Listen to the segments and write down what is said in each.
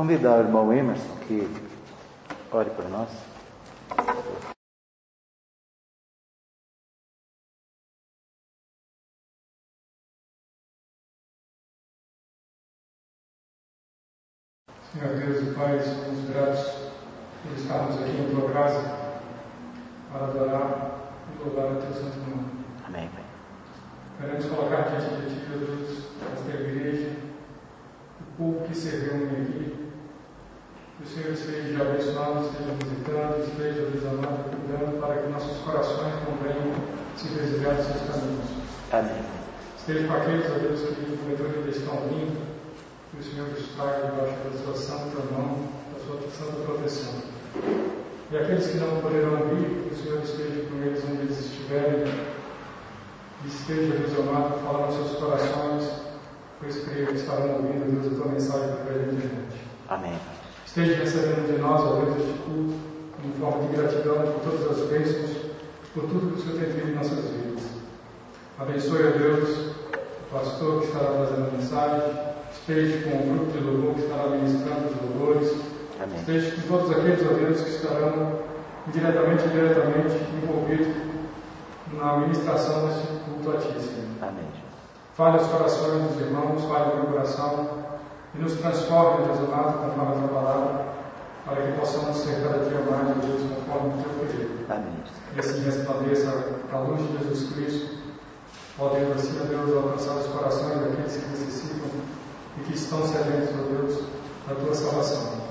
convidar o irmão Emerson que ore por nós. Senhor Deus e Pai, somos gratos por estarmos aqui em tua casa para adorar e louvar o teu santo nome. Amém, Pai. Queremos colocar diante de ti, Jesus, esta igreja, o povo que se reúne aqui. Que o Senhor esteja abençoando, esteja visitando, esteja, Deus amado, cuidando para que nossos corações compreendam se desviar dos seus caminhos. Amém. Esteja com aqueles, ó Deus, que porventura estão vindo, que o Senhor os traga debaixo da sua santa mão, da sua santa proteção. E aqueles que não poderão vir, que o Senhor esteja com eles onde eles estiverem, e esteja, Deus amado, falando aos seus corações, pois creio que estarão ouvindo, Deus, a tua mensagem para ele diante. Amém. Esteja recebendo de nós, ó Deus, este culto, em forma de gratidão por todas as bênçãos, por tudo que o Senhor tem feito em nossas vidas. Abençoe, ó Deus, o pastor que estará trazendo a mensagem, esteja com o grupo de louvor que estará ministrando os louvores, Amém. esteja com todos aqueles, Deus, que estarão diretamente e indiretamente envolvidos na ministração deste culto a Ti, Senhor. Amém. Fale os corações dos irmãos, fale o meu coração e nos transforme, Deus amado, conforme a tua palavra, para que possamos ser cada dia mais, ó Deus, conforme o teu querer. Amém. E assim resplandeça a luz de Jesus Cristo, podendo assim, ó Deus, alcançar os corações daqueles que necessitam e que estão sedentos, ó Deus, da tua salvação.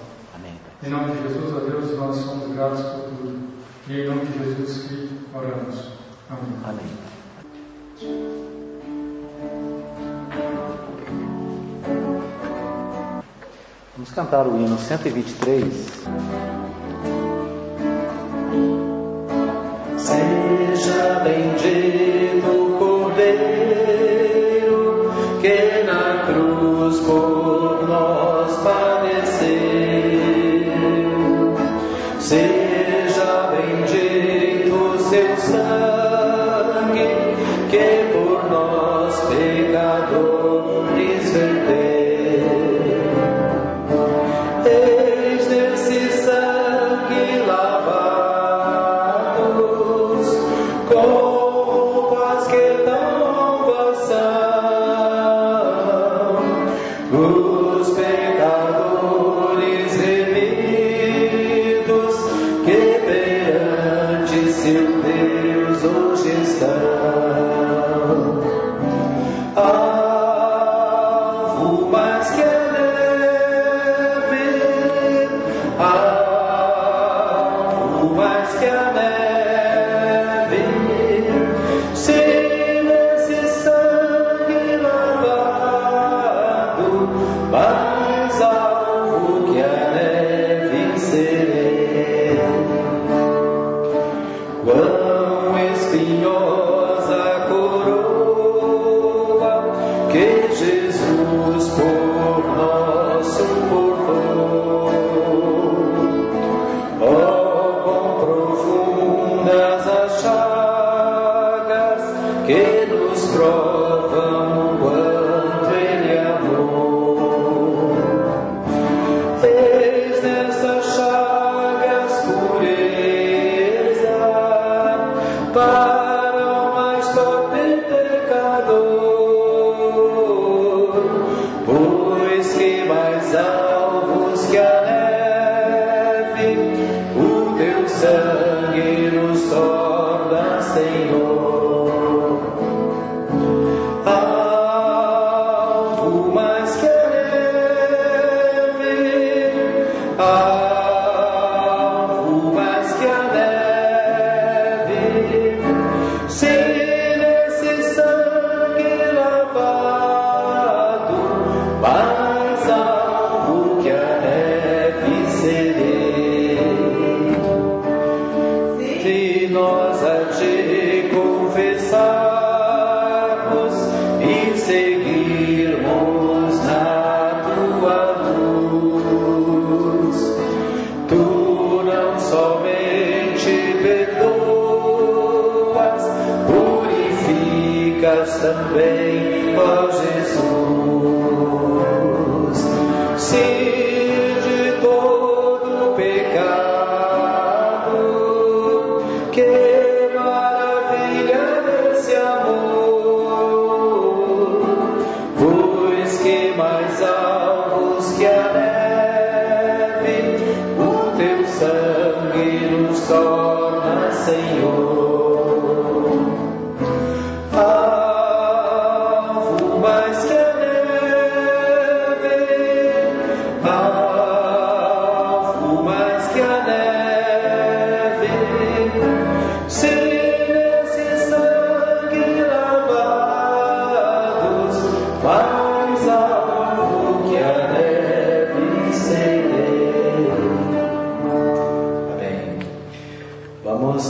Em nome de Jesus, ó Deus, nós somos gratos por tudo. E em nome de Jesus que oramos. Amém. Amém. Vamos cantar o hino 123. Seja bendito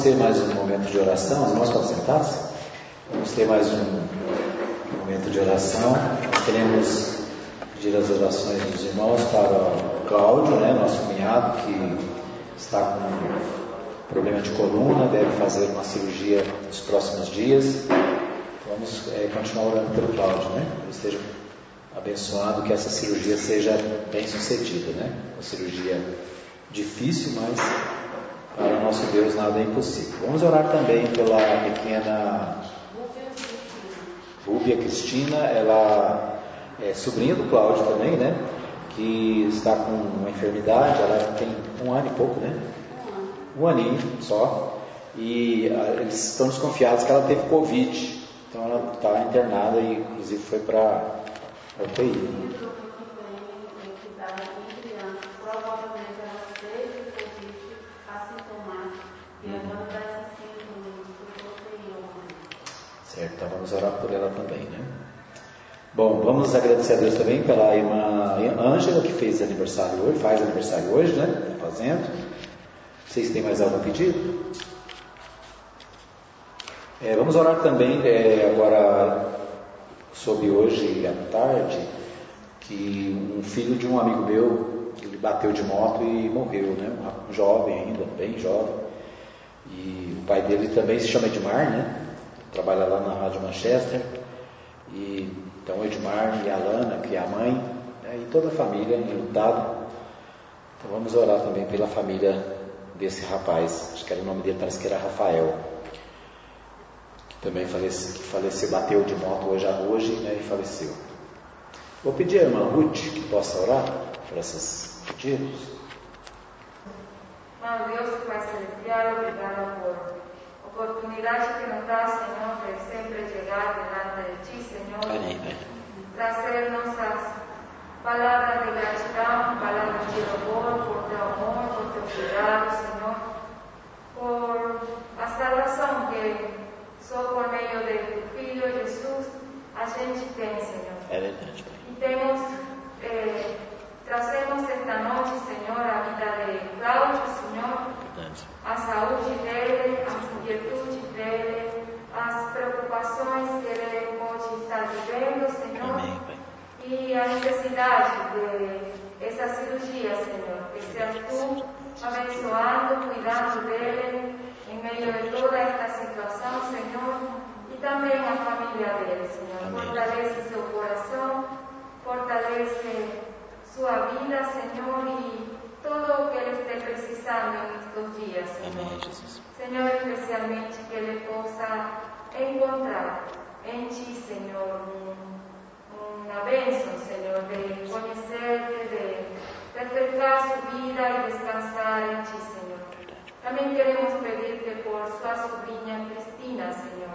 Ter mais um momento de oração. Os irmãos estão sentados? Vamos ter mais um momento de oração. Nós queremos pedir as orações dos irmãos para o Cláudio, né, nosso cunhado, que está com problema de coluna, deve fazer uma cirurgia nos próximos dias. Vamos é, continuar orando pelo Cláudio, né? Que esteja abençoado, que essa cirurgia seja bem sucedida, né? Uma cirurgia difícil, mas para nosso Deus nada é impossível. Vamos orar também pela pequena Rúbia Cristina, ela é sobrinha do Cláudio também, né? Que está com uma enfermidade, ela tem um ano e pouco, né? Um aninho só. E ah, eles estão desconfiados que ela teve Covid. Então ela está internada e inclusive foi para a UTI. Então vamos orar por ela também, né? Bom, vamos agradecer a Deus também pela irmã Ângela, que fez aniversário hoje, faz aniversário hoje, né? Tá fazendo. Vocês têm mais algum pedido? É, vamos orar também é, agora sobre hoje à tarde, que um filho de um amigo meu, ele bateu de moto e morreu, né? Um jovem ainda, bem jovem. E o pai dele também se chama Edmar, né? Trabalha lá na Rádio Manchester. E então Edmar e a Lana, que é a mãe, né? e toda a família enlutado. Então vamos orar também pela família desse rapaz. Acho que era o nome dele, parece que era Rafael. Que também faleceu, que faleceu bateu de moto hoje, hoje né? e faleceu. Vou pedir à irmã Ruth que possa orar por esses pedidos. Mano Deus Pai Celestial, obrigado por oportunidade que nos dá, Senhor, de sempre chegar delante de Ti, Senhor. Amém, né? trazer nossas palavras de gratidão, palavras de louvor por teu amor, por teu cuidado, Senhor, por a salvação que só por meio de tu Filho Jesus a gente tem, Senhor. É verdade, Pai. E temos, eh, trazemos esta noite, Senhor, a vida de Cláudio, Senhor, Verdade. a saúde dele, as inquietudes dele, as preocupações que ele pode estar vivendo, Senhor, Amém, Pai. e a necessidade de essa cirurgia, Senhor. Que seas tu abençoando, cuidando dele em meio de toda esta situação, Senhor, e também a família dele, Senhor. Amém. Fortalece seu coração, fortalece sua vida, Senhor, e todo o que ele esteja precisando dias, Senhor. Amém, Jesus. Senhor, especialmente que ele possa encontrar em Ti, Senhor, um- uma bênção, Senhor, de conhecer-te, de refrescar sua vida e descansar em Ti, Senhor. Também queremos pedir-te por sua sobrinha Cristina, Senhor.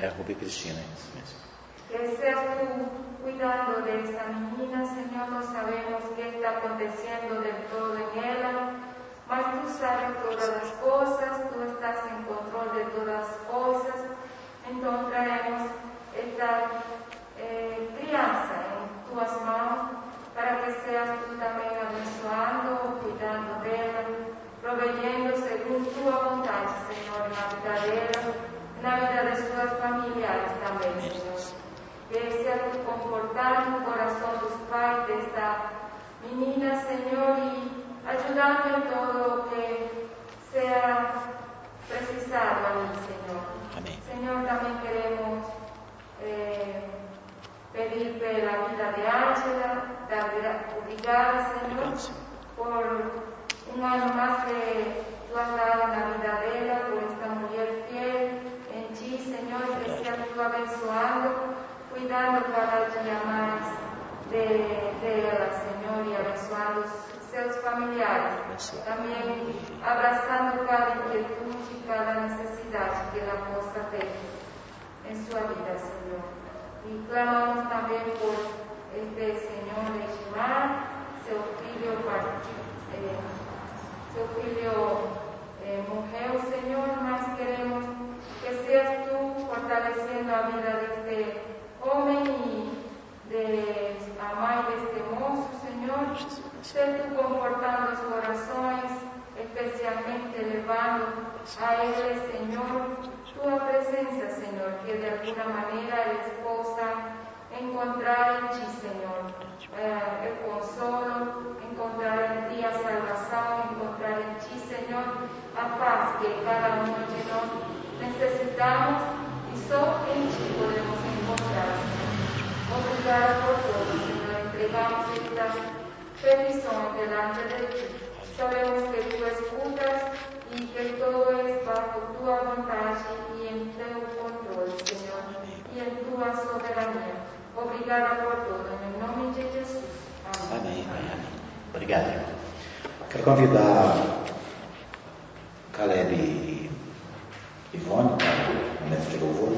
É Rubi Cristina, isso mesmo. Que seas tú cuidando de esta menina, Señor, no sabemos qué está aconteciendo del todo en ella, mas tú sabes todas las cosas, tú estás en control de todas las cosas, entonces traemos esta eh, crianza en tus manos para que seas tú también abençoando, cuidando de ella, proveyendo según tu voluntad, Señor, en la vida de ella, en la vida de sus familiares también, Señor que sea tu confortante corazón tu dos partes, Menina, Señor, y ayúdame en todo lo que sea precisado a mí, Señor. Amén. Señor, también queremos eh, pedirte la vida de Ángela, darle obrigada, Señor, por un año más que tú has dado la vida de ella, por esta mujer fiel en ti, Señor, que sea tú abençoando cuidado cada dia mais de, de Senhor, e abençoando seus familiares. Também abraçando cada inquietude, cada necessidade que ela possa ter em sua vida, Senhor. E clamamos também por este Senhor de Edmar, seu filho partido. Eh, seu filho eh, morreu, Senhor, mas queremos que seas tu fortalecendo a vida deste joven y de amar este Señor. Sé tú confortando los corazones, especialmente elevando a él, Señor, tu presencia, Señor, que de alguna manera el esposa encontrar en ti, Señor, eh, el consolo, encontrar en ti la salvación, encontrar en ti, Señor, la paz que cada uno de nosotros necesitamos y solo en ti podemos. Obrigada por todo, Señor, entregamos esta petición delante de. Sabemos que tú escuchas y que todo es bajo tu voluntad y en tu control, Señor, y en tu soberanía. Obrigada por tudo, em nome de Jesus. Amém, amém, amém. Quero convidar Caleb e Ivone para o momento de louvor.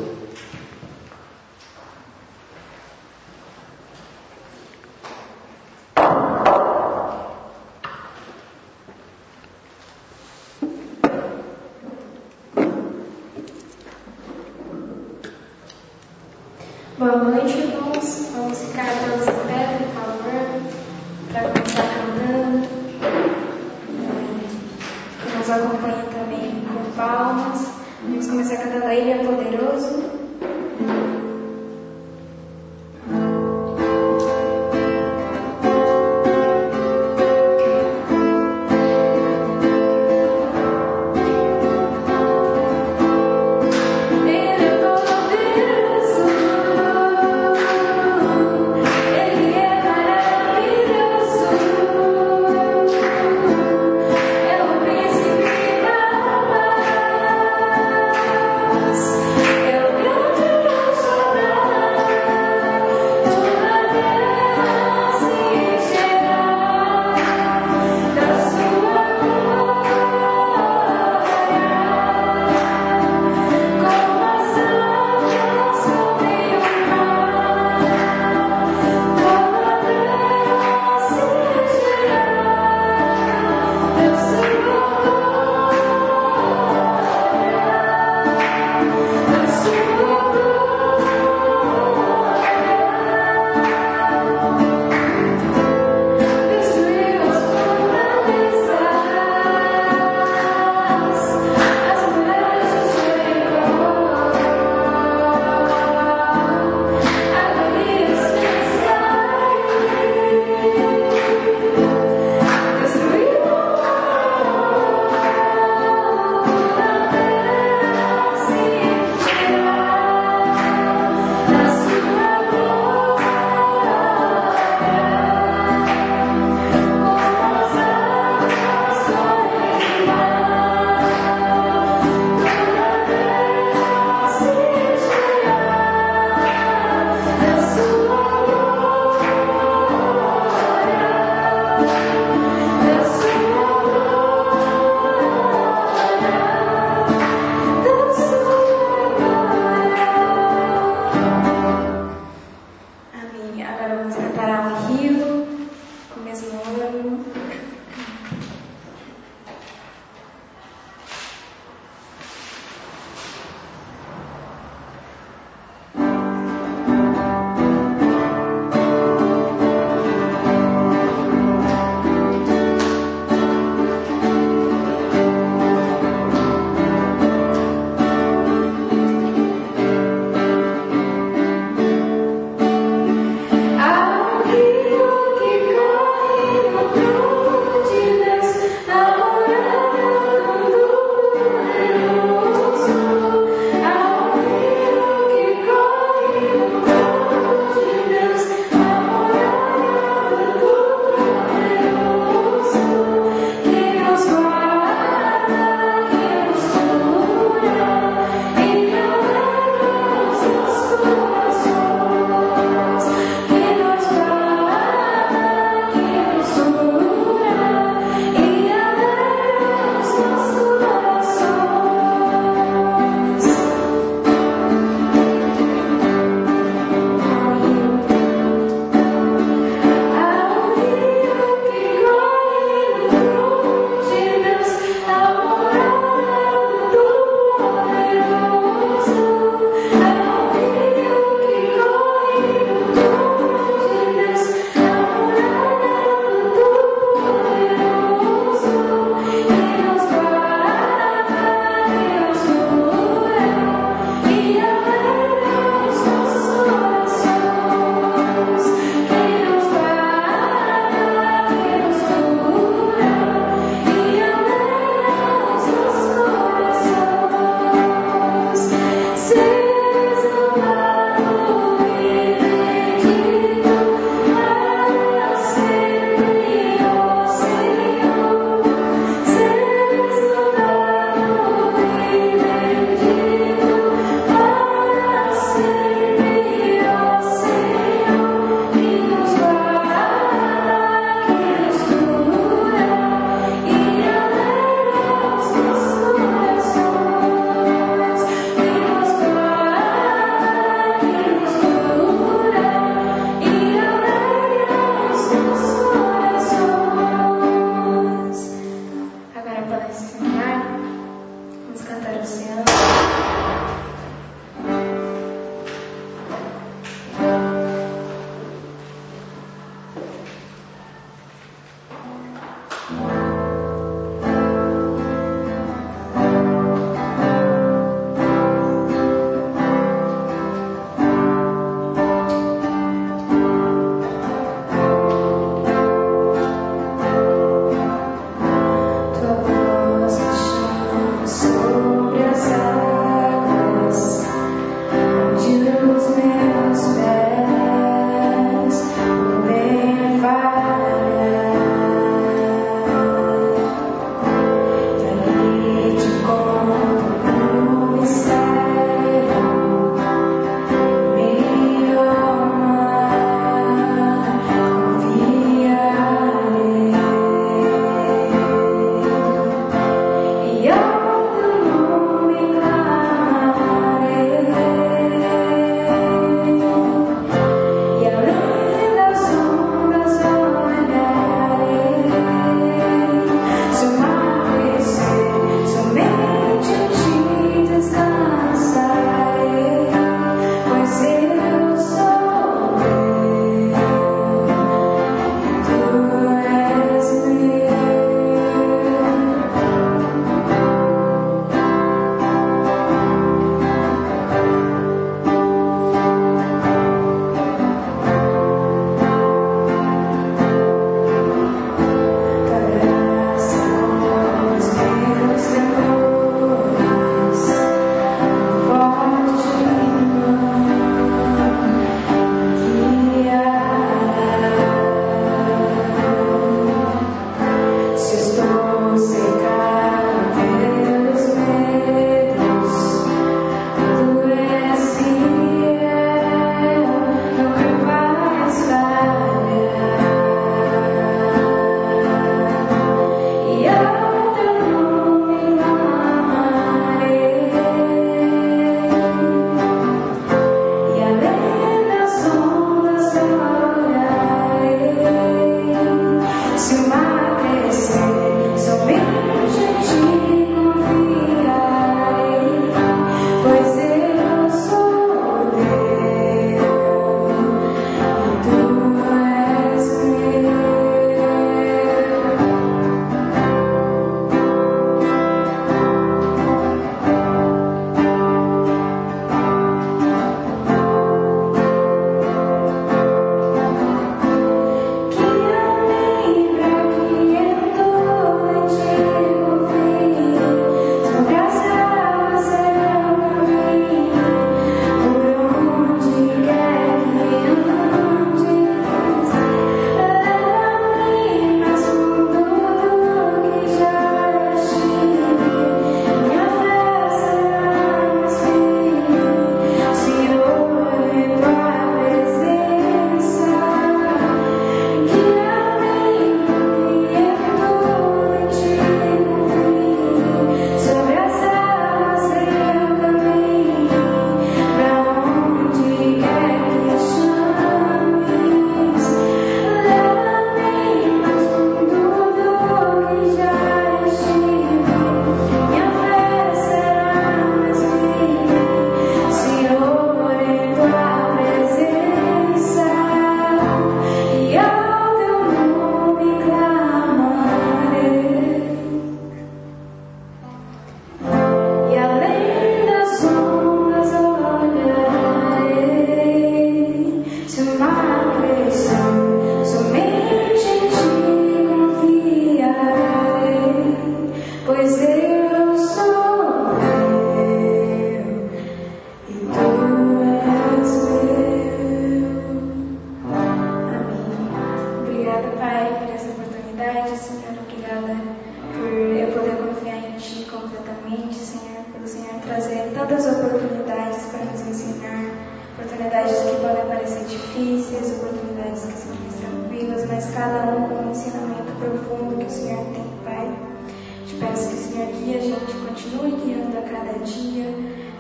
Senhor guie a gente, continue guiando a cada dia,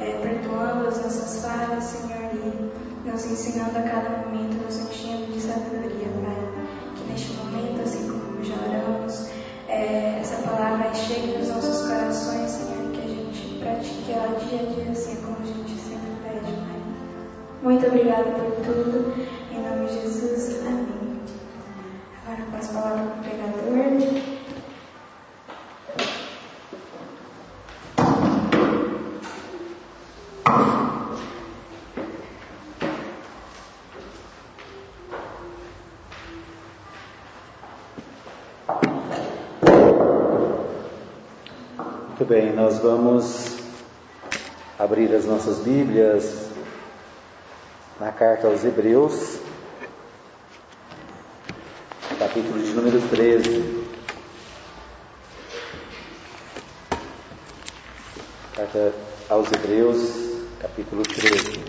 é, perdoando as nossas falhas, Senhor, e nos ensinando a cada momento, nos enchendo de sabedoria, Pai. Que neste momento, assim como já oramos, é, essa palavra chegue nos nossos corações, Senhor, que a gente pratique ela dia a dia, assim como a gente sempre pede, Pai. Muito obrigada por tudo. Em nome de Jesus, amém. Agora eu passo a palavra para o pregador. Muito bem, nós vamos abrir as nossas Bíblias na carta aos Hebreus, capítulo de número 13. Carta aos Hebreus, capítulo 13.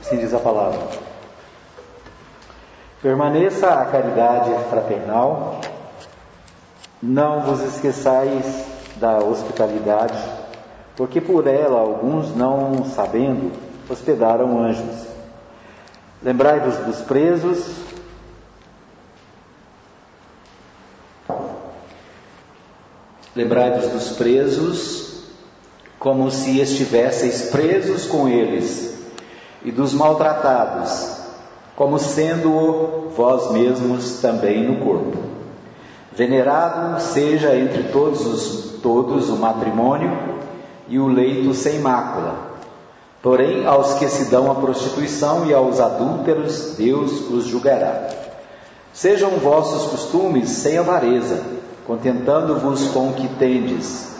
Assim diz a palavra. Permaneça a caridade fraternal, não vos esqueçais da hospitalidade, porque por ela alguns, não sabendo, hospedaram anjos. Lembrai-vos dos presos, lembrai-vos dos presos, como se estivesseis presos com eles, e dos maltratados, como sendo vós mesmos também no corpo. Venerado seja entre todos os todos o matrimônio e o leito sem mácula. Porém, aos que se dão à prostituição e aos adúlteros, Deus os julgará. Sejam vossos costumes sem avareza, contentando-vos com o que tendes.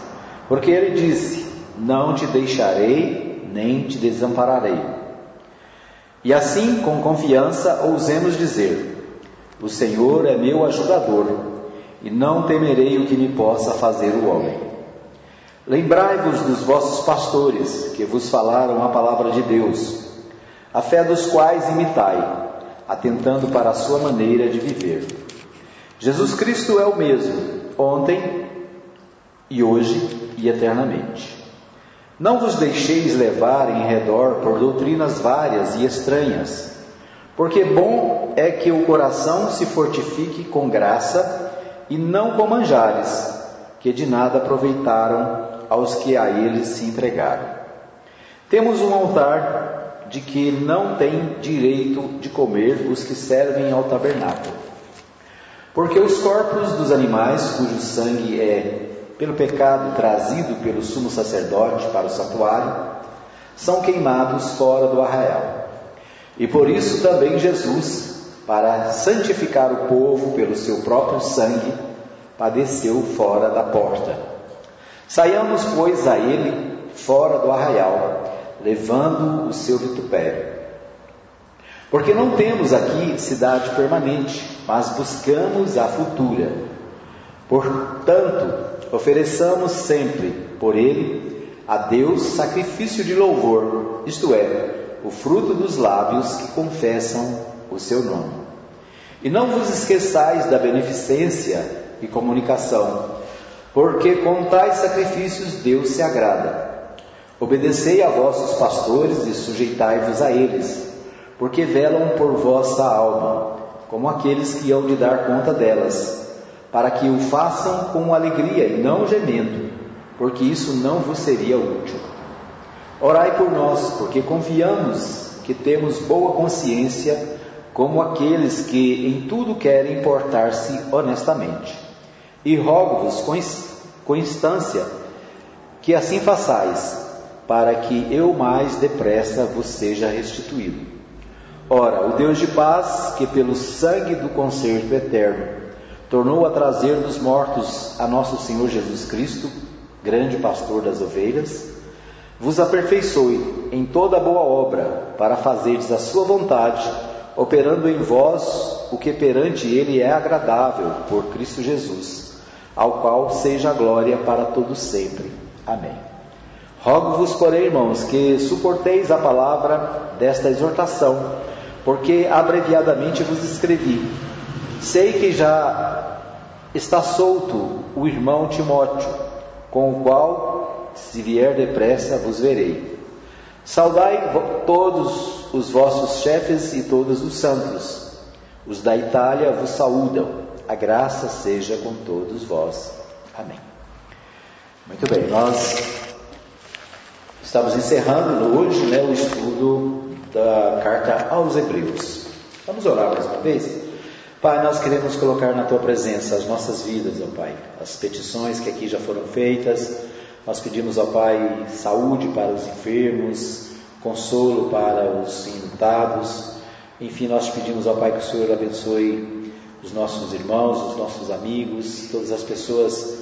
Porque ele disse: Não te deixarei, nem te desampararei. E assim, com confiança, ousemos dizer: O Senhor é meu ajudador, e não temerei o que me possa fazer o homem. Lembrai-vos dos vossos pastores, que vos falaram a palavra de Deus, a fé dos quais imitai, atentando para a sua maneira de viver. Jesus Cristo é o mesmo, ontem e hoje e eternamente. Não vos deixeis levar em redor por doutrinas várias e estranhas, porque bom é que o coração se fortifique com graça e não com manjares, que de nada aproveitaram aos que a eles se entregaram. Temos um altar de que não tem direito de comer os que servem ao tabernáculo. Porque os corpos dos animais, cujo sangue é, pelo pecado trazido pelo sumo sacerdote para o santuário, são queimados fora do arraial. E por isso também Jesus, para santificar o povo pelo seu próprio sangue, padeceu fora da porta Saiamos, pois, a ele fora do arraial, levando o seu vitupério. Porque não temos aqui cidade permanente, mas buscamos a futura. Portanto, ofereçamos sempre por ele a Deus sacrifício de louvor, isto é, o fruto dos lábios que confessam o seu nome. E não vos esqueçais da beneficência e comunicação porque com tais sacrifícios Deus se agrada. Obedecei a vossos pastores e sujeitai-vos a eles, porque velam por vossa alma, como aqueles que hão de dar conta delas, para que o façam com alegria e não gemendo, porque isso não vos seria útil. Orai por nós, porque confiamos que temos boa consciência, como aqueles que em tudo querem portar-se honestamente. E rogo-vos com instância que assim façais, para que eu mais depressa vos seja restituído. Ora, o Deus de paz, que pelo sangue do concerto eterno tornou a trazer dos mortos a nosso Senhor Jesus Cristo, grande pastor das ovelhas, vos aperfeiçoe em toda boa obra, para fazerdes a sua vontade, operando em vós o que perante ele é agradável por Cristo Jesus ao qual seja a glória para todos sempre. Amém. Rogo-vos, porém, irmãos, que suporteis a palavra desta exortação, porque abreviadamente vos escrevi. Sei que já está solto o irmão Timóteo, com o qual, se vier depressa, vos verei. Saudai todos os vossos chefes e todos os santos. Os da Itália vos saúdam. A graça seja com todos vós. Amém. Muito bem, nós estamos encerrando hoje né, o estudo da carta aos Hebreus. Vamos orar mais uma vez? Pai, nós queremos colocar na tua presença as nossas vidas, ó Pai, as petições que aqui já foram feitas. Nós pedimos, ó Pai, saúde para os enfermos, consolo para os enlutados. Enfim, nós pedimos, ó Pai, que o Senhor abençoe os nossos irmãos, os nossos amigos, todas as pessoas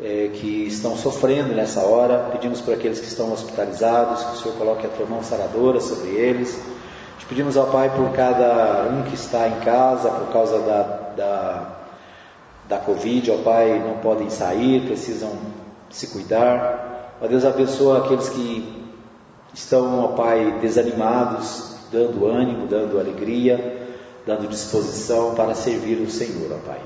é, que estão sofrendo nessa hora. Pedimos por aqueles que estão hospitalizados, que o Senhor coloque a tua mão saradora sobre eles. Te pedimos ao Pai por cada um que está em casa por causa da, da, da Covid, ó Pai, não podem sair, precisam se cuidar. Ó Deus, abençoa aqueles que estão, ó Pai, desanimados, dando ânimo, dando alegria dando disposição para servir o Senhor, ó Pai.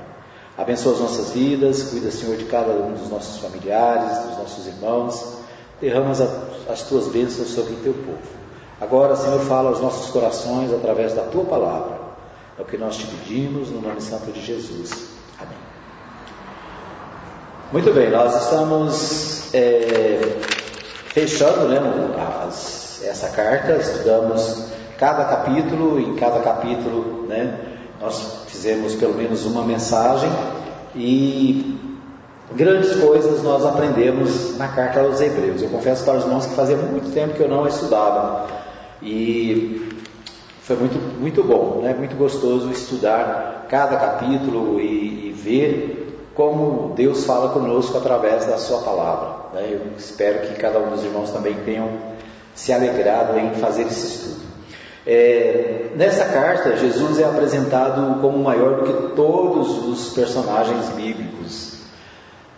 Abençoa as nossas vidas, cuida, Senhor, de cada um dos nossos familiares, dos nossos irmãos. Derrama as tuas bênçãos sobre o teu povo. Agora, Senhor, fala aos nossos corações através da tua palavra. É o que nós te pedimos no nome santo de Jesus. Muito bem, nós estamos é, fechando né, as, essa carta, estudamos cada capítulo, em cada capítulo, né, nós fizemos pelo menos uma mensagem e grandes coisas nós aprendemos na carta aos Hebreus. Eu confesso para os irmãos que fazia muito tempo que eu não estudava e foi muito, muito bom, né? muito gostoso estudar cada capítulo e, e ver como Deus fala conosco através da Sua palavra. Né? Eu espero que cada um dos irmãos também tenham se alegrado em fazer esse estudo. É, nessa carta, Jesus é apresentado como maior do que todos os personagens bíblicos.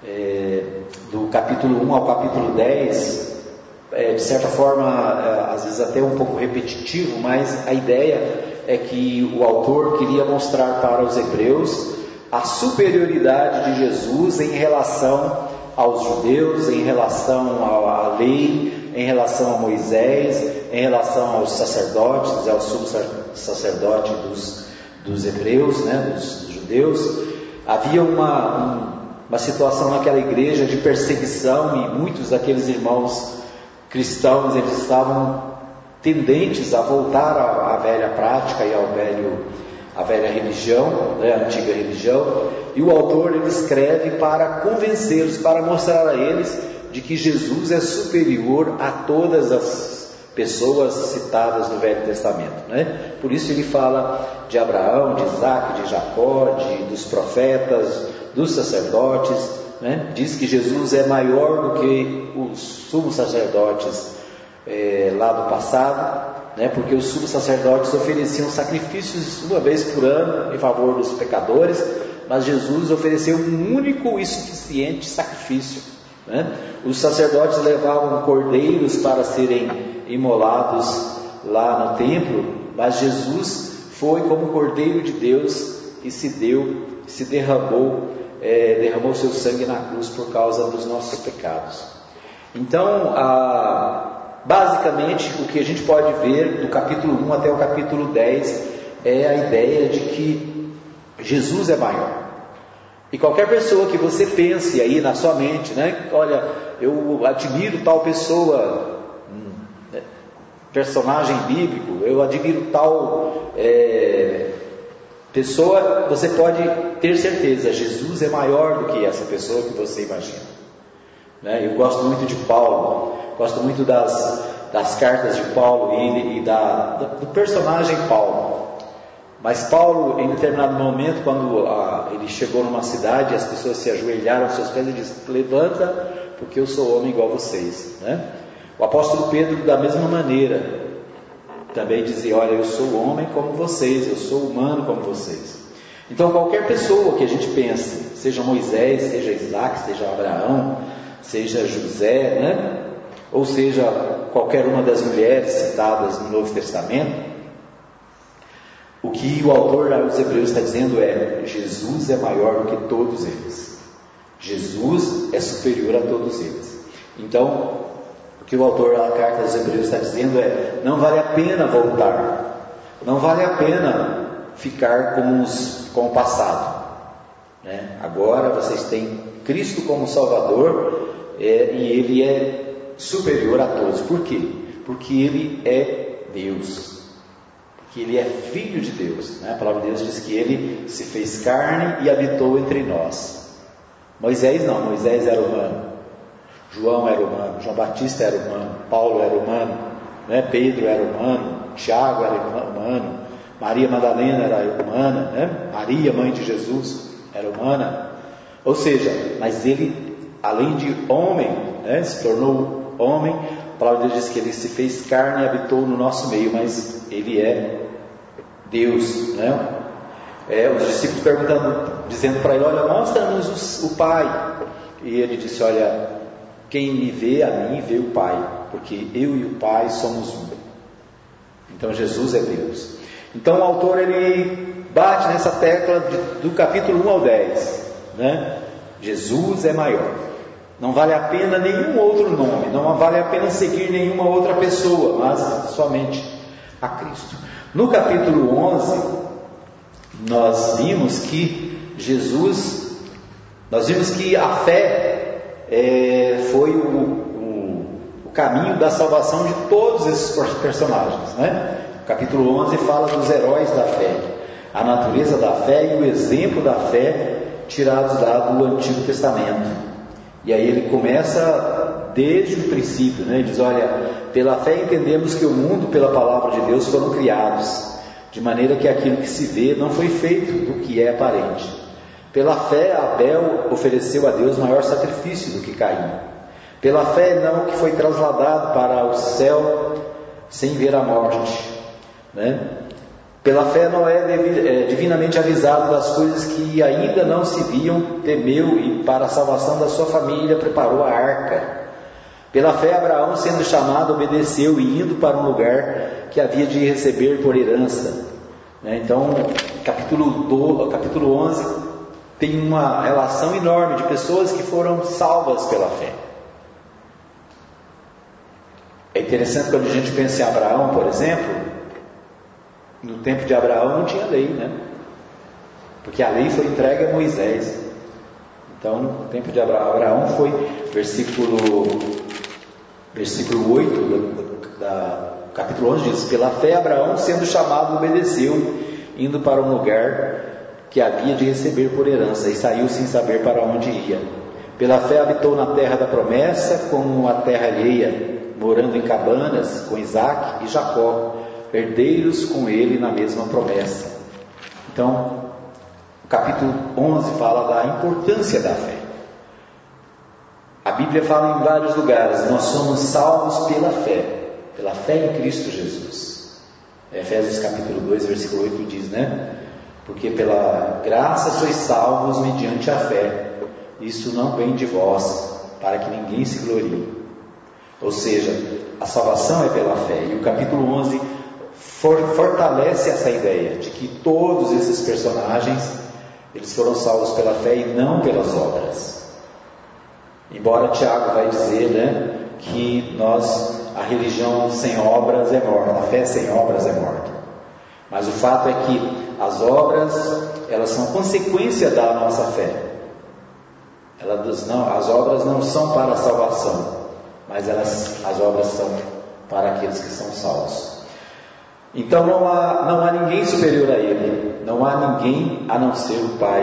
É, do capítulo 1 ao capítulo 10, é, de certa forma, é, às vezes até um pouco repetitivo, mas a ideia é que o autor queria mostrar para os hebreus a superioridade de Jesus em relação aos judeus, em relação à lei, em relação a Moisés, em relação aos sacerdotes, ao sumo sacerdote dos, dos hebreus, né, dos, judeus, havia uma, um, uma situação naquela igreja de perseguição e muitos daqueles irmãos cristãos eles estavam tendentes a voltar à, à velha prática e ao velho a velha religião, né, a antiga religião, e o autor ele escreve para convencê-los, para mostrar a eles de que Jesus é superior a todas as pessoas citadas no Velho Testamento. Né? Por isso ele fala de Abraão, de Isaac, de Jacó, de, dos profetas, dos sacerdotes. Né? Diz que Jesus é maior do que os sumos sacerdotes é, lá do passado, né? porque os sumos sacerdotes ofereciam sacrifícios uma vez por ano em favor dos pecadores, mas Jesus ofereceu um único e suficiente sacrifício. Né? Os sacerdotes levavam cordeiros para serem imolados lá no templo, mas Jesus foi como Cordeiro de Deus e se deu, se derramou, é, derramou seu sangue na cruz por causa dos nossos pecados. Então, a, basicamente, o que a gente pode ver do capítulo 1 até o capítulo 10 é a ideia de que Jesus é maior. E qualquer pessoa que você pense aí na sua mente, né? Olha, eu admiro tal pessoa, personagem bíblico, eu admiro tal é, pessoa, você pode ter certeza, Jesus é maior do que essa pessoa que você imagina. Né? Eu gosto muito de Paulo, gosto muito das, das cartas de Paulo e, e da, do personagem Paulo. Mas Paulo, em determinado momento, quando a, ele chegou numa cidade, as pessoas se ajoelharam aos seus pés e disse: Levanta, porque eu sou homem igual a vocês. Né? O apóstolo Pedro, da mesma maneira, também dizia: Olha, eu sou homem como vocês, eu sou humano como vocês. Então, qualquer pessoa que a gente pense, seja Moisés, seja Isaac, seja Abraão, seja José, né? ou seja, qualquer uma das mulheres citadas no Novo Testamento, o que o autor dos Hebreus está dizendo é: Jesus é maior do que todos eles. Jesus é superior a todos eles. Então, o que o autor da carta dos Hebreus está dizendo é: não vale a pena voltar, não vale a pena ficar com, os, com o passado. Né? Agora vocês têm Cristo como Salvador é, e Ele é superior a todos. Por quê? Porque Ele é Deus. Porque Ele é Filho de Deus. Né? A palavra de Deus diz que Ele se fez carne e habitou entre nós. Moisés não, Moisés era humano. João era humano, João Batista era humano, Paulo era humano, né? Pedro era humano, Tiago era humano, Maria Madalena era humana, né? Maria, mãe de Jesus, era humana. Ou seja, mas ele, além de homem, né? se tornou homem. A palavra de Deus diz que ele se fez carne e habitou no nosso meio, mas ele é Deus, né? É, os discípulos perguntando, dizendo para ele: Olha, mostra-nos o Pai. E ele disse: Olha, quem me vê a mim vê o Pai, porque eu e o Pai somos um. Então Jesus é Deus. Então o autor ele bate nessa tecla de, do capítulo 1 ao 10, né? Jesus é maior. Não vale a pena nenhum outro nome, não vale a pena seguir nenhuma outra pessoa, mas somente a Cristo. No capítulo 11, nós vimos que Jesus, nós vimos que a fé é, foi o, o, o caminho da salvação de todos esses personagens, né? O capítulo 11 fala dos heróis da fé, a natureza da fé e o exemplo da fé tirados lá do Antigo Testamento. E aí ele começa desde o princípio, né? Ele diz: Olha, pela fé entendemos que o mundo, pela palavra de Deus, foram criados, de maneira que aquilo que se vê não foi feito do que é aparente. Pela fé, Abel ofereceu a Deus maior sacrifício do que Caim. Pela fé, não que foi trasladado para o céu sem ver a morte. Né? Pela fé, Noé, é divinamente avisado das coisas que ainda não se viam, temeu e, para a salvação da sua família, preparou a arca. Pela fé, Abraão, sendo chamado, obedeceu e indo para um lugar que havia de receber por herança. Né? Então, capítulo, 12, capítulo 11 tem uma relação enorme de pessoas que foram salvas pela fé. É interessante quando a gente pensa em Abraão, por exemplo, no tempo de Abraão não tinha lei, né? Porque a lei foi entregue a Moisés. Então, no tempo de Abraão foi, versículo, versículo 8 do, da, capítulo 11 diz: Pela fé, Abraão, sendo chamado, obedeceu, indo para um lugar que havia de receber por herança, e saiu sem saber para onde ia. Pela fé, habitou na terra da promessa, como a terra alheia, morando em cabanas com Isaac e Jacó herdeiros com ele na mesma promessa. Então, o capítulo 11 fala da importância da fé. A Bíblia fala em vários lugares: nós somos salvos pela fé, pela fé em Cristo Jesus. Efésios capítulo 2, versículo 8 diz, né? Porque pela graça sois salvos mediante a fé. Isso não vem de vós, para que ninguém se glorie. Ou seja, a salvação é pela fé. E o capítulo 11 fortalece essa ideia de que todos esses personagens eles foram salvos pela fé e não pelas obras. Embora Tiago vai dizer, né, que nós a religião sem obras é morta, a fé sem obras é morta. Mas o fato é que as obras elas são consequência da nossa fé. Elas não, as obras não são para a salvação, mas elas, as obras são para aqueles que são salvos. Então não há, não há ninguém superior a Ele, não há ninguém a não ser o Pai,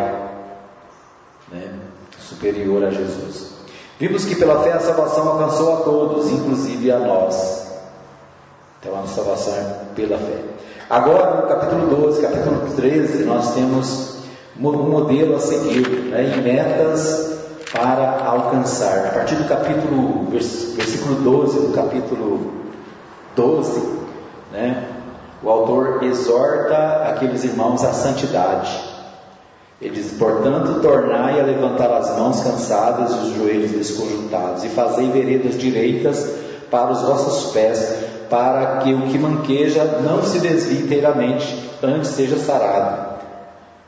né, superior a Jesus. Vimos que pela fé a salvação alcançou a todos, inclusive a nós. Então a salvação é pela fé. Agora, no capítulo 12, capítulo 13, nós temos um modelo a seguir né, metas para alcançar. A partir do capítulo, versículo 12, do capítulo 12, né, o autor exorta aqueles irmãos à santidade. Ele diz: Portanto, tornai a levantar as mãos cansadas e os joelhos desconjuntados, e fazei veredas direitas para os vossos pés, para que o que manqueja não se desvie inteiramente, antes seja sarado.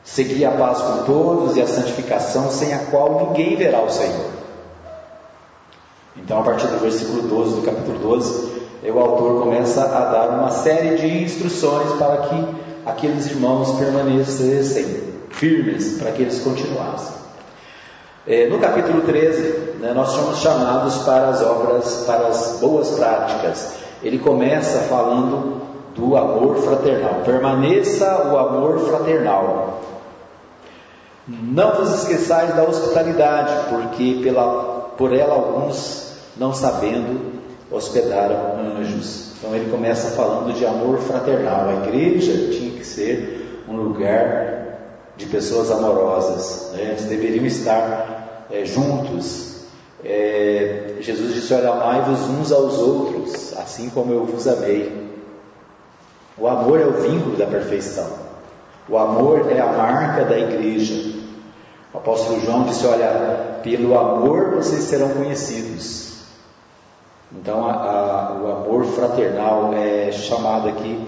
Segui a paz com todos e a santificação, sem a qual ninguém verá o Senhor. Então, a partir do versículo 12 do capítulo 12, o autor começa a dar uma série de instruções para que aqueles irmãos permanecessem firmes, para que eles continuassem. É, no capítulo 13, né, nós somos chamados para as obras, para as boas práticas. Ele começa falando do amor fraternal. Permaneça o amor fraternal. Não vos esqueçais da hospitalidade, porque pela, por ela alguns, não sabendo, hospedaram anjos. Então ele começa falando de amor fraternal. A igreja tinha que ser um lugar de pessoas amorosas. Né? Eles deveriam estar é, juntos. É, Jesus disse: Olha, amai-vos uns aos outros, assim como eu vos amei. O amor é o vínculo da perfeição. O amor é a marca da igreja. O apóstolo João disse: Olha, pelo amor vocês serão conhecidos. Então, a, a, o amor fraternal é chamado aqui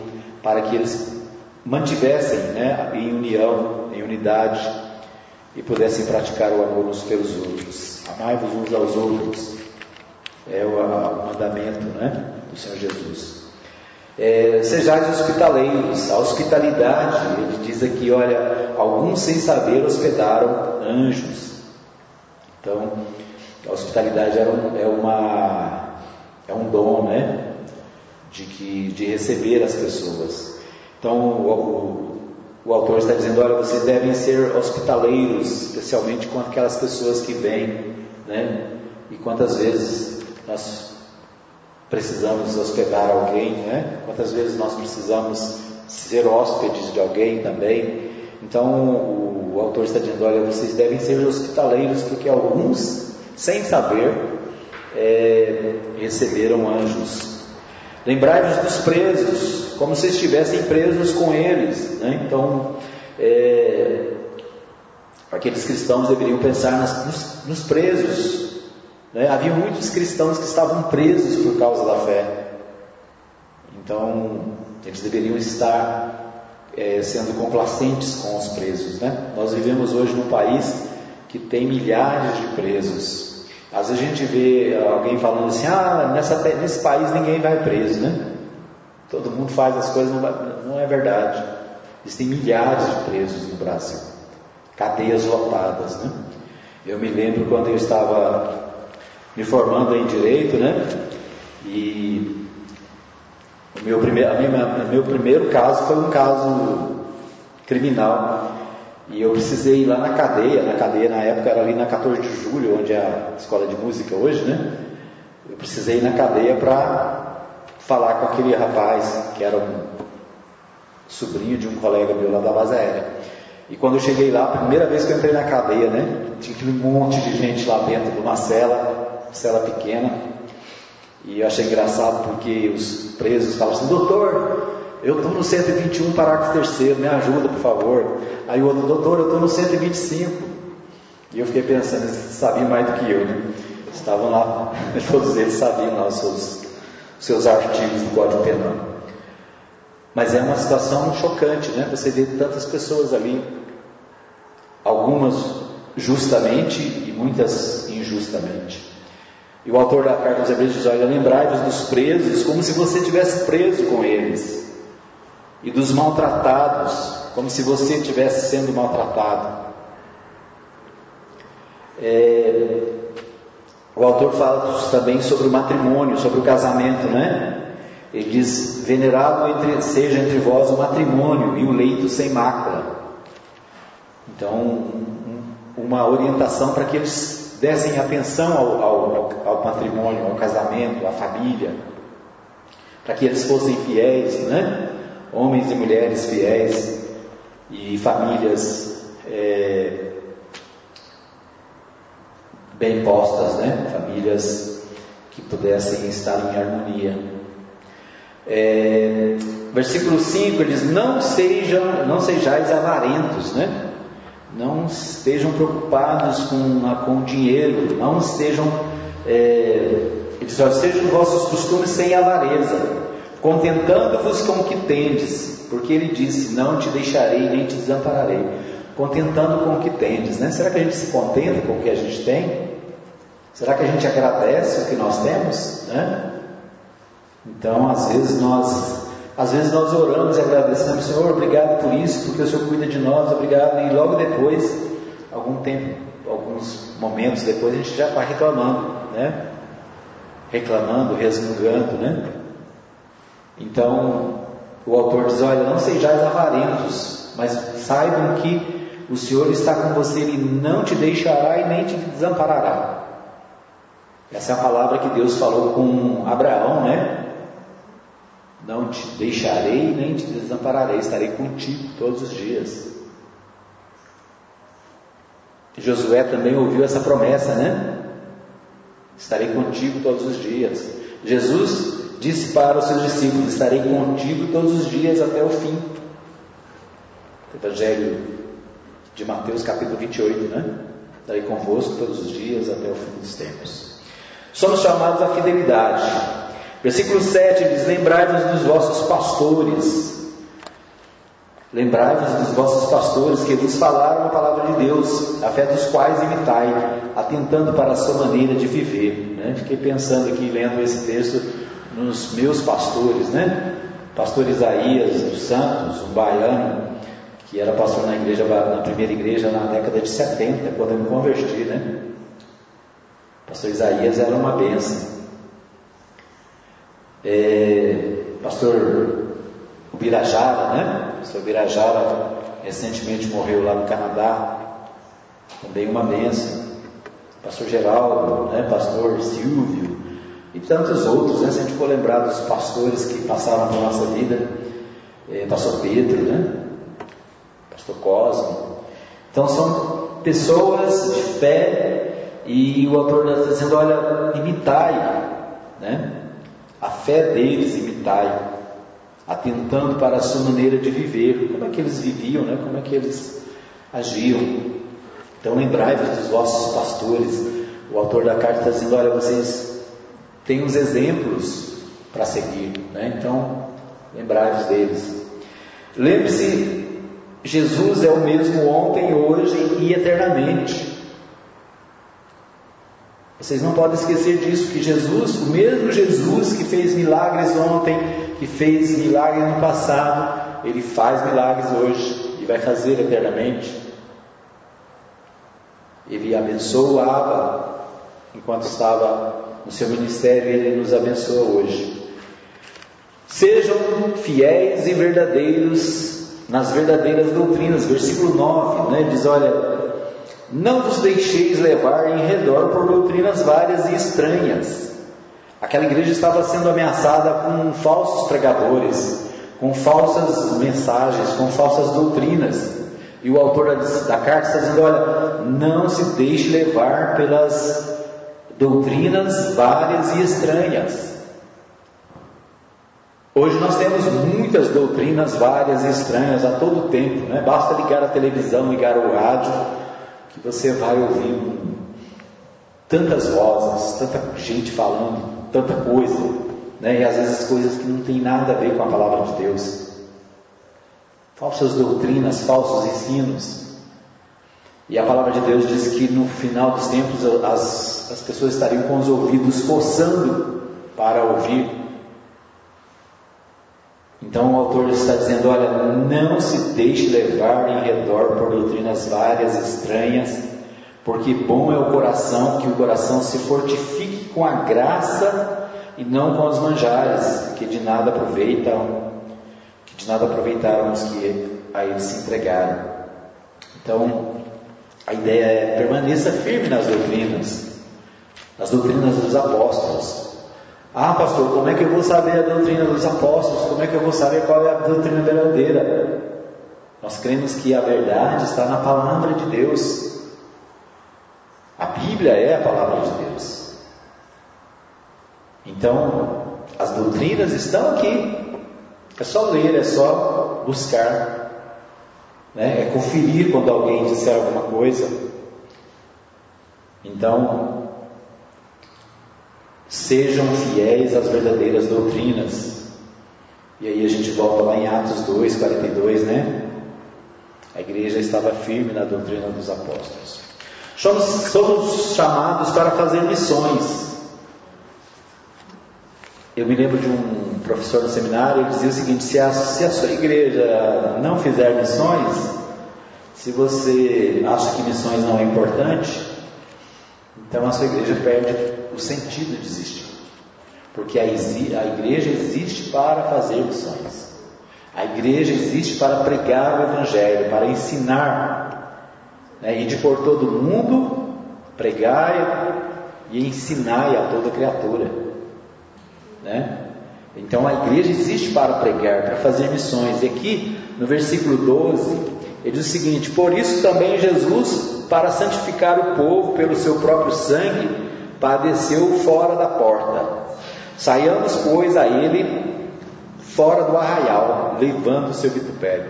para que eles mantivessem né, em união, em unidade e pudessem praticar o amor uns pelos outros. Amai-vos uns aos outros. É o, o mandamento né, do Senhor Jesus. É, sejais hospitaleiros, a hospitalidade, ele diz aqui, olha, alguns sem saber hospedaram anjos. Então, a hospitalidade é, um, é uma, é um dom, né? De, que, de receber as pessoas. Então, o, o, o autor está dizendo: olha, vocês devem ser hospitaleiros, especialmente com aquelas pessoas que vêm, né? E quantas vezes nós precisamos hospedar alguém, né? Quantas vezes nós precisamos ser hóspedes de alguém também. Então, o, o autor está dizendo: olha, vocês devem ser hospitaleiros, porque alguns, sem saber, é, receberam anjos. Lembrai-vos dos presos, como se estivessem presos com eles. Né? Então, é, aqueles cristãos deveriam pensar nas, nos, nos, presos. Né? Havia muitos cristãos que estavam presos por causa da fé. Então, eles deveriam estar é, sendo complacentes com os presos. Né? Nós vivemos hoje num país que tem milhares de presos. Às vezes a gente vê alguém falando assim: ah, nessa, nesse país ninguém vai preso, né? Todo mundo faz as coisas, não é verdade. Existem milhares de presos no Brasil, cadeias lotadas, né? Eu me lembro quando eu estava me formando em direito, né? E o meu primeiro, a minha, meu primeiro caso foi um caso criminal. E eu precisei ir lá na cadeia, na cadeia na época era ali na 14 de julho, onde é a escola de música hoje, né? Eu precisei ir na cadeia para falar com aquele rapaz que era um sobrinho de um colega meu lá da base aérea. E quando eu cheguei lá, a primeira vez que eu entrei na cadeia, né, tinha aquele monte de gente lá dentro de uma cela, cela pequena. E eu achei engraçado porque os presos falavam assim: Doutor, eu estou no 121, parágrafo terceiro, me ajuda, por favor. Aí o outro, doutor, eu estou no 125. E eu fiquei pensando, eles sabiam mais do que eu, né? Estavam lá, todos eles sabiam lá os seus seus artigos do Código Penal. Mas é uma situação chocante, né? Você vê tantas pessoas ali, algumas justamente e muitas injustamente. E o autor da carta aos Hebreus diz: Olha, lembrai-vos dos presos como se você tivesse preso com eles, e dos maltratados como se você estivesse sendo maltratado. É, o autor fala também sobre o matrimônio, sobre o casamento, né? Ele diz: Venerado entre, seja entre vós o matrimônio e o leito sem mácula. Então, uma orientação para que eles dessem atenção ao, ao, ao patrimônio, ao casamento, à família, para que eles fossem fiéis, né? Homens e mulheres fiéis e famílias é, bem postas, né? famílias que pudessem estar em harmonia. É, versículo 5 ele diz: Não sejam, não sejais avarentos, né? não estejam preocupados com, com dinheiro, não estejam, é, diz, sejam vossos costumes sem avareza, contentando-vos com o que tendes, porque ele disse, não te deixarei nem te desampararei, contentando com o que tendes, né? Será que a gente se contenta com o que a gente tem? Será que a gente agradece o que nós temos, né? Então, às vezes nós às vezes nós oramos e agradecemos, Senhor, obrigado por isso, porque o Senhor cuida de nós, obrigado. E logo depois, algum tempo, alguns momentos depois, a gente já está reclamando, né? Reclamando, resmungando, né? Então, o autor diz: Olha, não sejais avarentos, mas saibam que o Senhor está com você, Ele não te deixará e nem te desamparará. Essa é a palavra que Deus falou com Abraão, né? Não te deixarei nem te desampararei, estarei contigo todos os dias. Josué também ouviu essa promessa, né? Estarei contigo todos os dias. Jesus disse para os seus discípulos: Estarei contigo todos os dias até o fim. Evangelho de Mateus, capítulo 28, né? Estarei convosco todos os dias até o fim dos tempos. Somos chamados à fidelidade. Versículo 7 diz: Lembrai-vos dos vossos pastores. Lembrai-vos dos vossos pastores que vos falaram a palavra de Deus, a fé dos quais imitai, atentando para a sua maneira de viver. Né? Fiquei pensando aqui, lendo esse texto, nos meus pastores, né? Pastor Isaías dos Santos, um baiano, que era pastor na igreja, na primeira igreja na década de 70, quando eu me converti, né? Pastor Isaías era uma bênção. É, pastor Ubirajara, né? Pastor Ubirajara recentemente morreu lá no Canadá, também uma benção. Pastor Geraldo, né? Pastor Silvio e tantos outros, né? Se a gente for lembrar dos pastores que passaram na nossa vida, é, Pastor Pedro, né? Pastor Cosmo. Então são pessoas de fé e o autor está dizendo, olha, imitai, né? a fé deles imitai, atentando para a sua maneira de viver, como é que eles viviam, né? como é que eles agiam. Então lembrai-vos dos vossos pastores. O autor da carta está dizendo, olha, vocês têm uns exemplos para seguir, né? então lembrai-vos deles. Lembre-se, Jesus é o mesmo ontem, hoje e eternamente. Vocês não podem esquecer disso, que Jesus, o mesmo Jesus que fez milagres ontem, que fez milagres no passado, ele faz milagres hoje e vai fazer eternamente. Ele abençoava enquanto estava no seu ministério, ele nos abençoa hoje. Sejam fiéis e verdadeiros nas verdadeiras doutrinas. Versículo 9, né, diz: Olha, não vos deixeis levar em redor por doutrinas várias e estranhas. Aquela igreja estava sendo ameaçada com falsos pregadores, com falsas mensagens, com falsas doutrinas. E o autor da carta está dizendo: olha, não se deixe levar pelas doutrinas várias e estranhas. Hoje nós temos muitas doutrinas várias e estranhas a todo tempo, né? basta ligar a televisão, ligar o rádio que você vai ouvir tantas vozes, tanta gente falando, tanta coisa, né? e às vezes coisas que não tem nada a ver com a palavra de Deus. Falsas doutrinas, falsos ensinos. E a palavra de Deus diz que no final dos tempos as, as pessoas estariam com os ouvidos coçando para ouvir então o autor está dizendo: olha, não se deixe levar em redor por doutrinas várias, estranhas, porque bom é o coração, que o coração se fortifique com a graça e não com os manjares, que de nada aproveitam, que de nada aproveitaram os que a eles se entregaram. Então, a ideia é permaneça firme nas doutrinas, nas doutrinas dos apóstolos. Ah, pastor, como é que eu vou saber a doutrina dos apóstolos? Como é que eu vou saber qual é a doutrina verdadeira? Nós cremos que a verdade está na palavra de Deus. A Bíblia é a palavra de Deus. Então, as doutrinas estão aqui. É só ler, é só buscar. Né? é conferir quando alguém disser alguma coisa. Então, sejam fiéis às verdadeiras doutrinas. E aí a gente volta lá em Atos 2, 42, né? A igreja estava firme na doutrina dos apóstolos. Somos, somos chamados para fazer missões. Eu me lembro de um professor no seminário, dizia o seguinte: se a, se a sua igreja não fizer missões, se você acha que missões não é importante, então a sua igreja perde o sentido de existir. Porque a, a igreja existe para fazer missões. A igreja existe para pregar o Evangelho, para ensinar, né, de por todo mundo, pregar e ensinar a toda criatura. Né? Então a igreja existe para pregar, para fazer missões. E aqui, no versículo 12, ele diz o seguinte: Por isso também Jesus, para santificar o povo pelo seu próprio sangue, padeceu fora da porta. Saiamos, pois, a ele fora do arraial, levando o seu vitupério.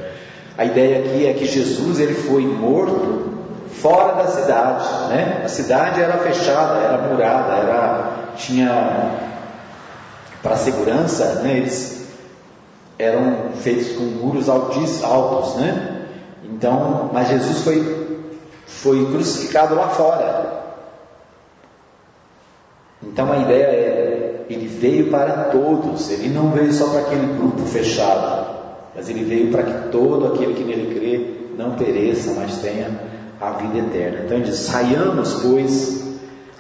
A ideia aqui é que Jesus ele foi morto fora da cidade, né? A cidade era fechada, era murada, era tinha para segurança, né? Eles eram feitos com muros altos, altos, né? Então, mas Jesus foi foi crucificado lá fora. Então a ideia é, ele veio para todos, ele não veio só para aquele grupo fechado, mas ele veio para que todo aquele que nele crê não pereça, mas tenha a vida eterna. Então ele diz: saiamos, pois,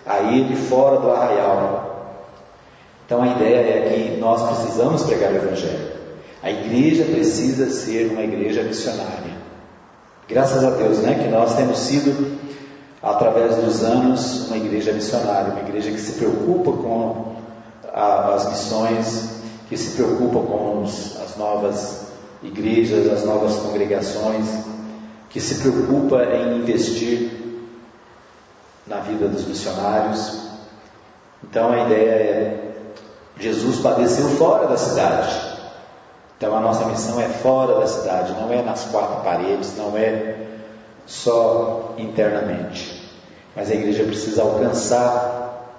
a ele fora do arraial. Então a ideia é que nós precisamos pregar o Evangelho. A igreja precisa ser uma igreja missionária. Graças a Deus, né, que nós temos sido através dos anos, uma igreja missionária, uma igreja que se preocupa com a, as missões, que se preocupa com os, as novas igrejas, as novas congregações, que se preocupa em investir na vida dos missionários. Então a ideia é: Jesus padeceu fora da cidade. Então a nossa missão é fora da cidade, não é nas quatro paredes, não é só internamente. Mas a igreja precisa alcançar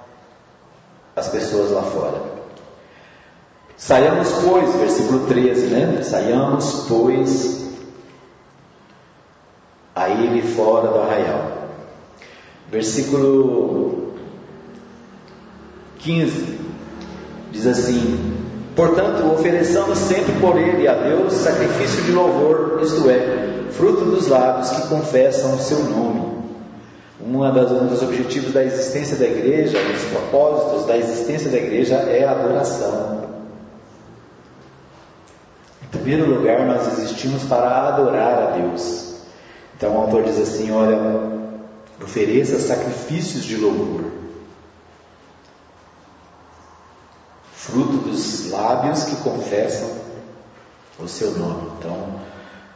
as pessoas lá fora. Saiamos, pois, versículo 13, né? Saiamos, pois, a ele fora do arraial. Versículo 15 diz assim: Portanto, ofereçamos sempre por ele a Deus sacrifício de louvor, isto é, fruto dos lábios que confessam o seu nome. Das, um dos objetivos da existência da igreja, um dos propósitos da existência da igreja é a adoração. Em primeiro lugar, nós existimos para adorar a Deus. Então o autor diz assim: olha, ofereça sacrifícios de louvor. Fruto dos lábios que confessam o seu nome. Então,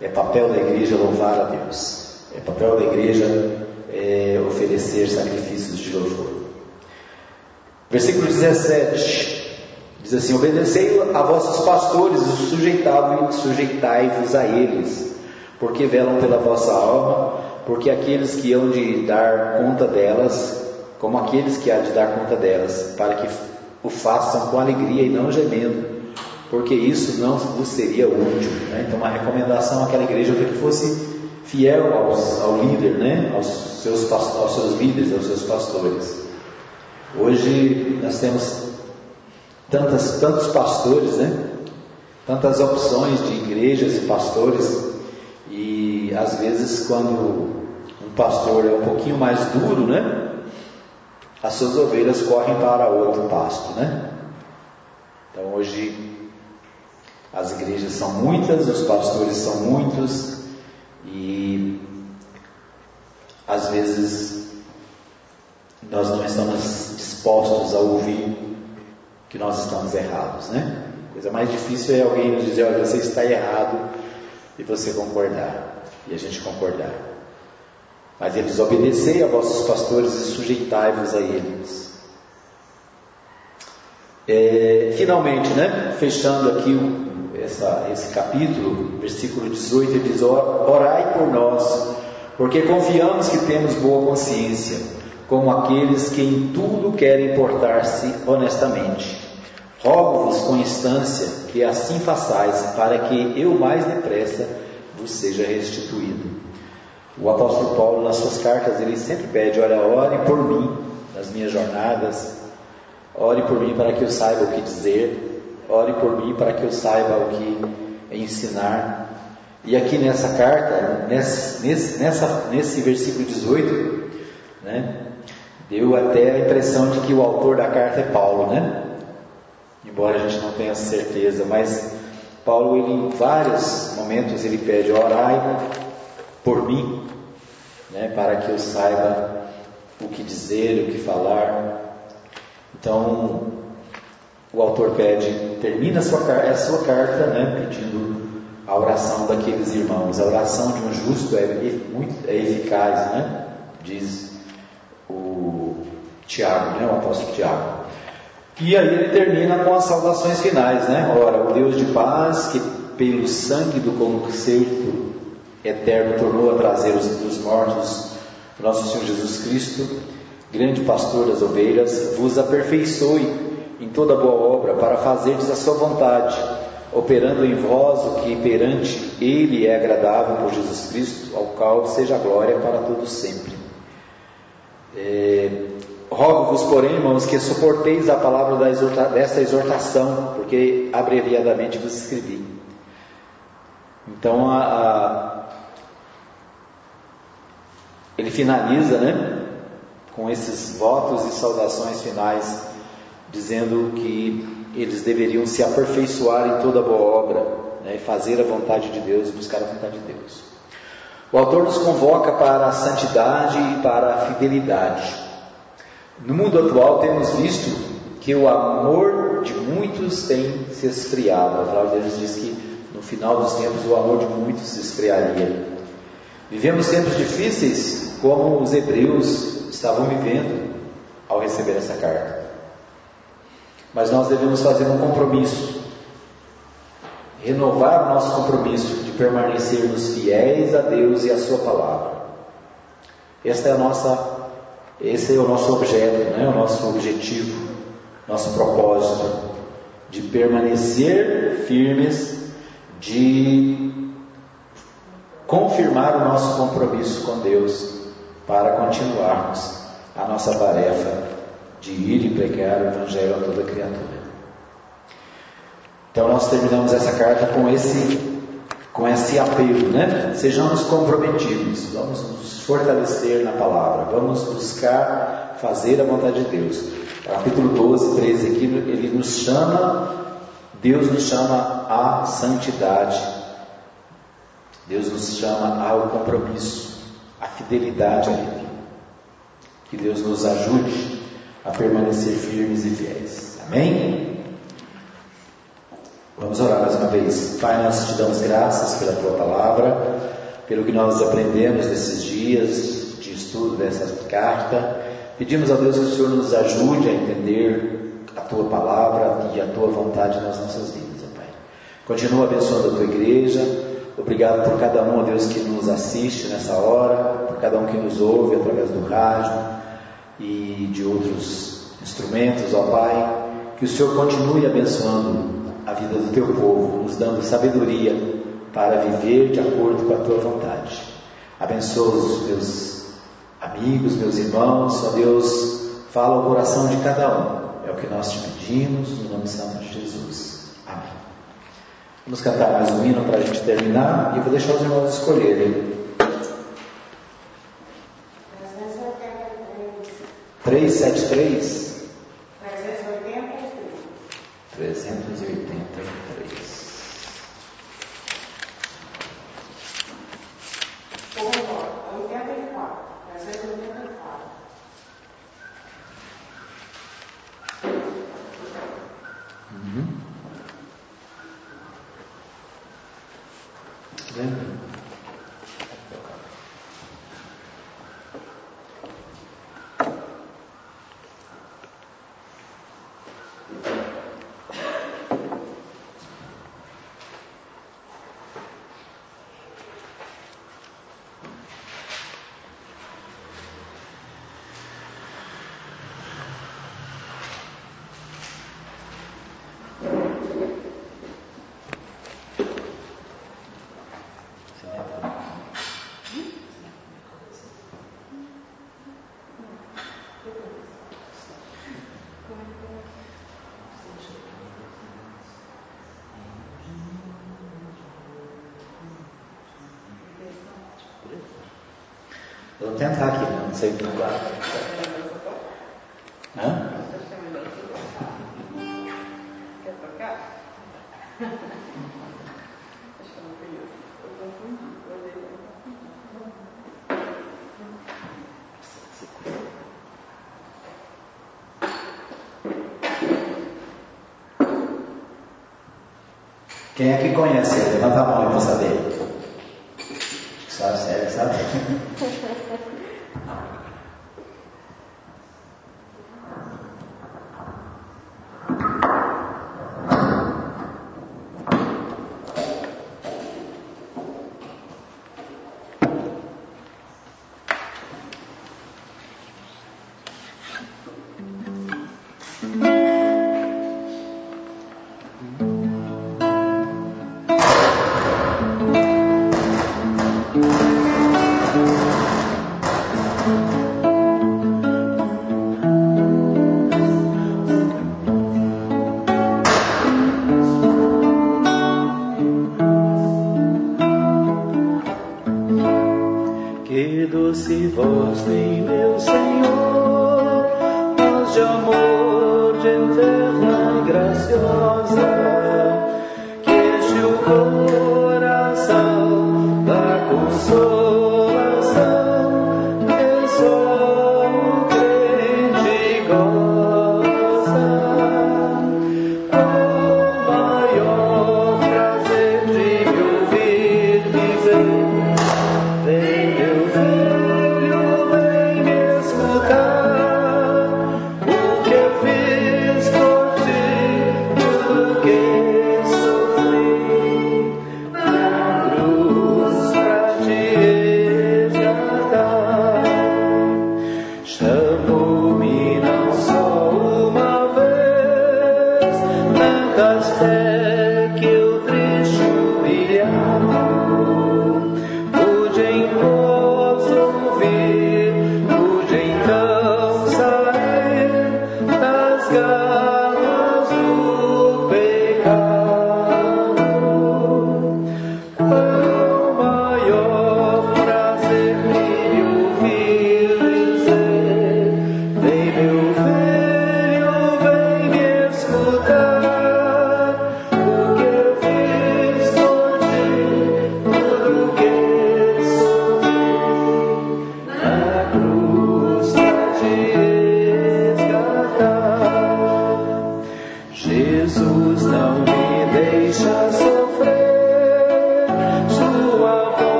é papel da igreja louvar a Deus, é papel da igreja é, oferecer sacrifícios de louvor. Versículo 17 diz assim: Obedecei a vossos pastores e sujeitai-vos a eles, porque velam pela vossa alma, porque aqueles que hão de dar conta delas, como aqueles que há de dar conta delas, para que o façam com alegria e não gemendo, porque isso não vos seria útil. Né? Então, uma recomendação àquela igreja que fosse fiel aos, ao líder, né? aos, seus, aos seus líderes, aos seus pastores. Hoje nós temos tantas, tantos pastores, né? tantas opções de igrejas e pastores, e às vezes quando um pastor é um pouquinho mais duro, né? As suas ovelhas correm para outro pasto, né? Então hoje as igrejas são muitas, os pastores são muitos e às vezes nós não estamos dispostos a ouvir que nós estamos errados, né? A coisa mais difícil é alguém nos dizer, olha, você está errado e você concordar e a gente concordar. Mas eles obedecei a vossos pastores e sujeitai-vos a eles. É, finalmente, né, fechando aqui essa, esse capítulo, versículo 18, ele diz: Orai por nós, porque confiamos que temos boa consciência, como aqueles que em tudo querem portar-se honestamente. Rogo-vos com instância que assim façais, para que eu mais depressa vos seja restituído. O apóstolo Paulo, nas suas cartas, ele sempre pede: Olha, ore por mim nas minhas jornadas, ore por mim para que eu saiba o que dizer, ore por mim para que eu saiba o que ensinar. E aqui nessa carta, nesse, nessa, nesse versículo 18, né, deu até a impressão de que o autor da carta é Paulo, né? Embora a gente não tenha certeza, mas Paulo, ele, em vários momentos, ele pede: orai por mim, né, para que eu saiba o que dizer, o que falar. Então, o autor pede, termina a sua, a sua carta né, pedindo a oração daqueles irmãos. A oração de um justo é, muito, é eficaz, né? diz o Tiago, né, o apóstolo Tiago. E aí ele termina com as saudações finais, né? Ora, o Deus de paz, que pelo sangue do concerto eterno tornou a trazer os dos mortos nosso Senhor Jesus Cristo, grande pastor das ovelhas, vos aperfeiçoe em toda boa obra para fazerdes a sua vontade, operando em vós o que perante Ele é agradável por Jesus Cristo, ao qual seja a glória para todos sempre. É, Rogo-vos, porém, irmãos, que suporteis a palavra desta exortação, porque abreviadamente vos escrevi. Então, a, a, ele finaliza, né, com esses votos e saudações finais dizendo que eles deveriam se aperfeiçoar em toda boa obra, né, fazer a vontade de Deus e buscar a vontade de Deus. O autor nos convoca para a santidade e para a fidelidade. No mundo atual temos visto que o amor de muitos tem se esfriado. A palavra de Deus diz que no final dos tempos o amor de muitos se esfriaria. Vivemos tempos difíceis como os hebreus estavam vivendo ao receber essa carta. Mas nós devemos fazer um compromisso, renovar o nosso compromisso de permanecermos fiéis a Deus e a Sua palavra. Esta é a nossa, esse é o nosso objeto, né? o nosso objetivo, nosso propósito, de permanecer firmes, de confirmar o nosso compromisso com Deus para continuarmos a nossa tarefa de ir e pregar o Evangelho a toda criatura. Então nós terminamos essa carta com esse, com esse apelo, né? Sejamos comprometidos, vamos nos fortalecer na palavra, vamos buscar fazer a vontade de Deus. Capítulo 12, 13 aqui, ele nos chama, Deus nos chama à santidade. Deus nos chama ao compromisso, à fidelidade a Ele. Que Deus nos ajude a permanecer firmes e fiéis. Amém? Vamos orar mais uma vez. Pai, nós te damos graças pela tua palavra, pelo que nós aprendemos nesses dias de estudo dessa carta. Pedimos a Deus que o Senhor nos ajude a entender a tua palavra e a tua vontade nas nossas vidas, Pai. Continua abençoando a tua igreja. Obrigado por cada um, ó Deus, que nos assiste nessa hora, por cada um que nos ouve através do rádio e de outros instrumentos, ó Pai. Que o Senhor continue abençoando a vida do teu povo, nos dando sabedoria para viver de acordo com a tua vontade. Abençoa os meus amigos, meus irmãos, ó Deus, fala ao coração de cada um. É o que nós te pedimos, no nome santo de Jesus. Vamos cantar mais um hino para a gente terminar e vou deixar os irmãos escolherem. Três, sete, três. 383. Mm-hmm. Thank you. Vou tentar aqui, né? não sei como vai. Hã? Quer tocar? Eu. Eu. Eu. Quem é que conhece? Levanta a mão para saber. ser, ¿sabes? doce voz tem meu Senhor, voz de amor, de eterna e graciosa,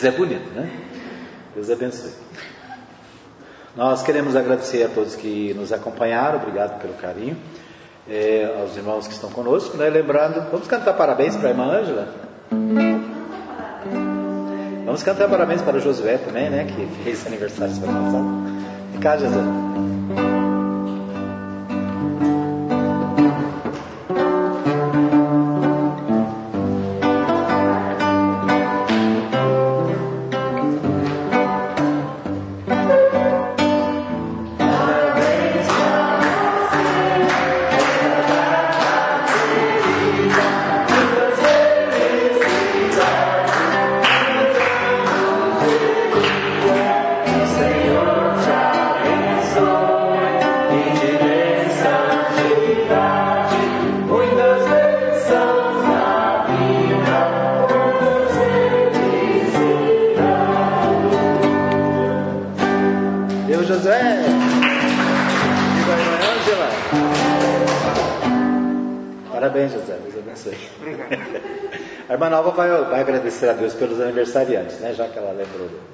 Mas é bonito, né? Deus abençoe. Nós queremos agradecer a todos que nos acompanharam, obrigado pelo carinho, é, aos irmãos que estão conosco, né? Lembrando, vamos cantar parabéns para a irmã Ângela? Vamos cantar parabéns para o Josué também, né? Que fez aniversário semana passada. Cá, Josué. Agradecer a Deus pelos aniversariantes, né? Já que ela lembrou.